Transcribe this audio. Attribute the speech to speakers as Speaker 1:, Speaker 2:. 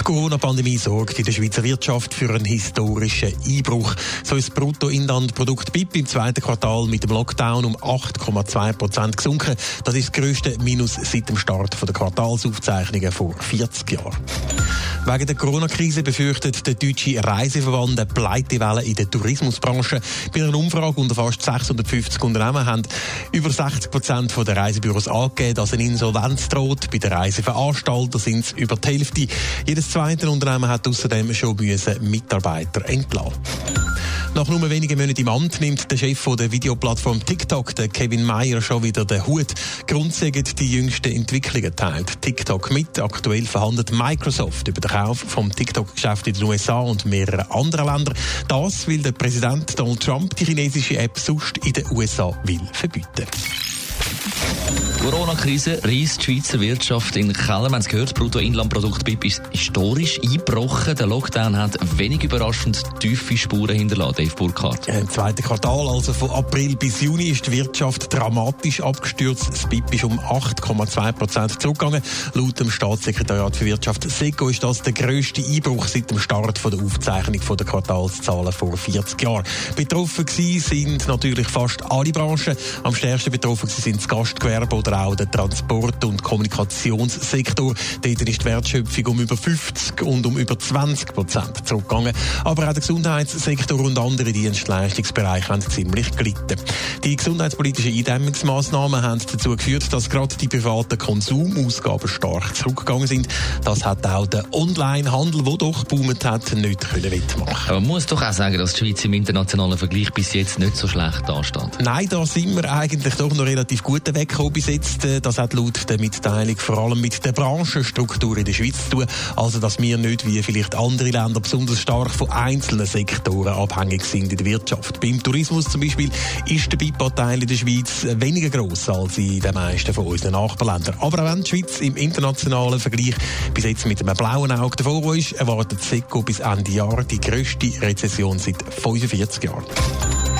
Speaker 1: Die Corona-Pandemie sorgt in der Schweizer Wirtschaft für einen historischen Einbruch. So ist das Bruttoinlandprodukt BIP im zweiten Quartal mit dem Lockdown um 8,2 Prozent gesunken. Das ist das grösste Minus seit dem Start der Quartalsaufzeichnungen vor 40 Jahren. Wegen der Corona-Krise befürchtet der deutsche Reiseverband eine Pleitewelle in der Tourismusbranche. Bei einer Umfrage unter fast 650 Unternehmen haben über 60 Prozent der Reisebüros angegeben, dass eine Insolvenz droht. Bei den Reiseveranstaltern sind es über die Hälfte. Jedes zweite Unternehmen hat außerdem schon Mitarbeiter entlassen. Nach nur wenigen Monaten im Amt nimmt der Chef von der Videoplattform TikTok, der Kevin Mayer, schon wieder den Hut. Grundsätzend die jüngsten Entwicklungen teilt TikTok mit. Aktuell verhandelt Microsoft über den Kauf vom TikTok-Geschäft in den USA und mehreren anderen Ländern. Das, weil der Präsident Donald Trump die chinesische App sonst in den USA will verbieten.
Speaker 2: Corona-Krise reißt die Schweizer Wirtschaft in Keller. Wir haben es gehört, das Bruttoinlandprodukt BIP ist historisch eingebrochen. Der Lockdown hat wenig überraschend tiefe Spuren hinterlassen, Dave Burkhardt.
Speaker 1: Im zweiten Quartal, also von April bis Juni, ist die Wirtschaft dramatisch abgestürzt. Das BIP ist um 8,2 Prozent zurückgegangen. Laut dem Staatssekretariat für Wirtschaft SECO ist das der grösste Einbruch seit dem Start der Aufzeichnung der Quartalszahlen vor 40 Jahren. Betroffen sind natürlich fast alle Branchen. Am stärksten betroffen sind das Gastgewerbe oder auch der Transport- und Kommunikationssektor. Dort ist die Wertschöpfung um über 50 und um über 20 Prozent zurückgegangen. Aber auch der Gesundheitssektor und andere Dienstleistungsbereiche haben ziemlich gelitten. Die gesundheitspolitischen Eindämmungsmaßnahmen haben dazu geführt, dass gerade die privaten Konsumausgaben stark zurückgegangen sind. Das hat auch der Onlinehandel, der doch boomt hat, nicht können wettmachen.
Speaker 2: Man muss doch auch sagen, dass die Schweiz im internationalen Vergleich bis jetzt nicht so schlecht dasteht.
Speaker 1: Nein, da sind wir eigentlich doch noch relativ gut weggekommen bis jetzt. Das hat laut der Mitteilung vor allem mit der Branchenstruktur in der Schweiz zu tun. Also, dass wir nicht wie vielleicht andere Länder besonders stark von einzelnen Sektoren abhängig sind in der Wirtschaft. Beim Tourismus zum Beispiel ist der BIP-Anteil in der Schweiz weniger gross als in den meisten von unseren Nachbarländern. Aber auch wenn die Schweiz im internationalen Vergleich bis jetzt mit einem blauen Auge davor ist, erwartet SECO bis Ende Jahr die grösste Rezession seit 45 Jahren.